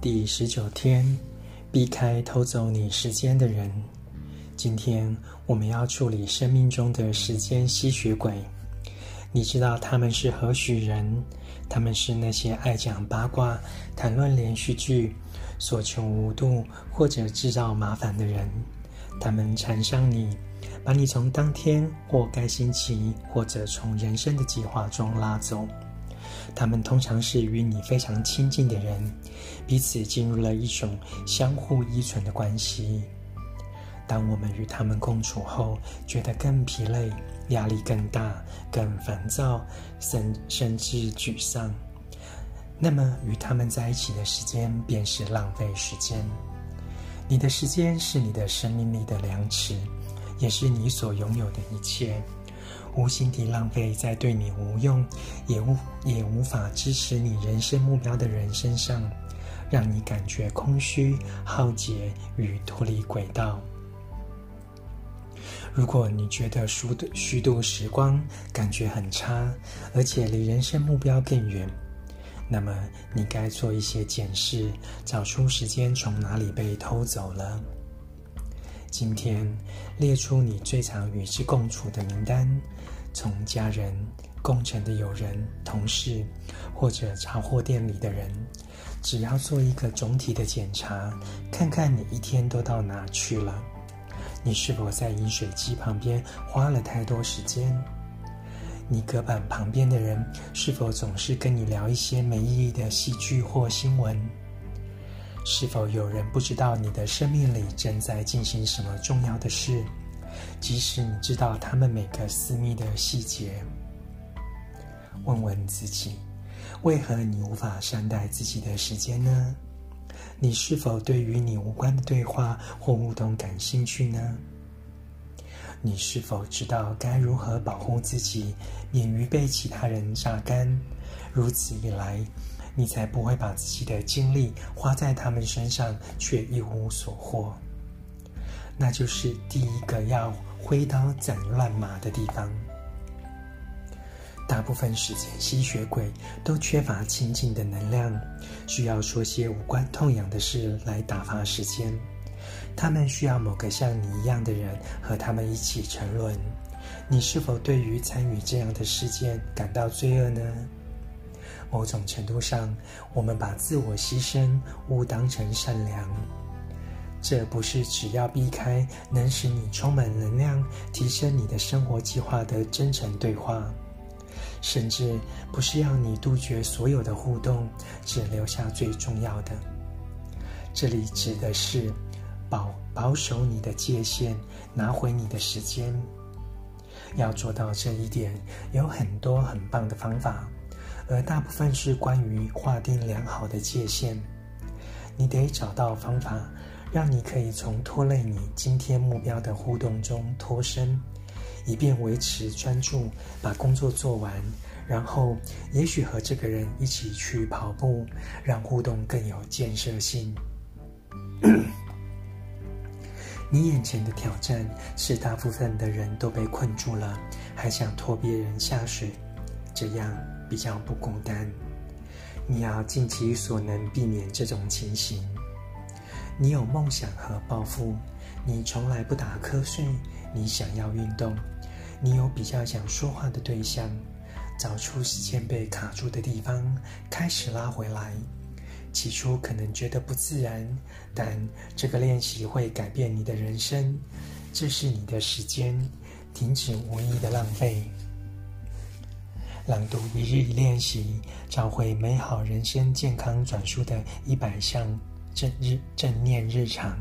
第十九天，避开偷走你时间的人。今天我们要处理生命中的时间吸血鬼。你知道他们是何许人？他们是那些爱讲八卦、谈论连续剧、所求无度或者制造麻烦的人。他们缠上你，把你从当天或该星期，或者从人生的计划中拉走。他们通常是与你非常亲近的人，彼此进入了一种相互依存的关系。当我们与他们共处后，觉得更疲累，压力更大，更烦躁，甚甚至沮丧，那么与他们在一起的时间便是浪费时间。你的时间是你的生命力的量尺，也是你所拥有的一切。无心地浪费在对你无用，也无也无法支持你人生目标的人身上，让你感觉空虚、耗竭与脱离轨道。如果你觉得虚度虚度时光，感觉很差，而且离人生目标更远，那么你该做一些检视，找出时间从哪里被偷走了。今天列出你最常与之共处的名单，从家人、共乘的友人、同事，或者杂货店里的人，只要做一个总体的检查，看看你一天都到哪去了。你是否在饮水机旁边花了太多时间？你隔板旁边的人是否总是跟你聊一些没意义的戏剧或新闻？是否有人不知道你的生命里正在进行什么重要的事，即使你知道他们每个私密的细节？问问自己，为何你无法善待自己的时间呢？你是否对与你无关的对话或互动感兴趣呢？你是否知道该如何保护自己，免于被其他人榨干？如此一来，你才不会把自己的精力花在他们身上，却一无所获。那就是第一个要挥刀斩乱麻的地方。大部分时间吸血鬼都缺乏亲近的能量，需要说些无关痛痒的事来打发时间。他们需要某个像你一样的人和他们一起沉沦。你是否对于参与这样的事件感到罪恶呢？某种程度上，我们把自我牺牲误当成善良。这不是只要避开能使你充满能量、提升你的生活计划的真诚对话，甚至不是要你杜绝所有的互动，只留下最重要的。这里指的是保保守你的界限，拿回你的时间。要做到这一点，有很多很棒的方法。而大部分是关于划定良好的界限。你得找到方法，让你可以从拖累你今天目标的互动中脱身，以便维持专注，把工作做完。然后，也许和这个人一起去跑步，让互动更有建设性。你眼前的挑战是，大部分的人都被困住了，还想拖别人下水，这样。比较不孤单，你要尽其所能避免这种情形。你有梦想和抱负，你从来不打瞌睡，你想要运动，你有比较想说话的对象，找出时间被卡住的地方，开始拉回来。起初可能觉得不自然，但这个练习会改变你的人生。这是你的时间，停止无意的浪费。朗读一日一练习，找回美好人生健康转述的一百项正日正念日常。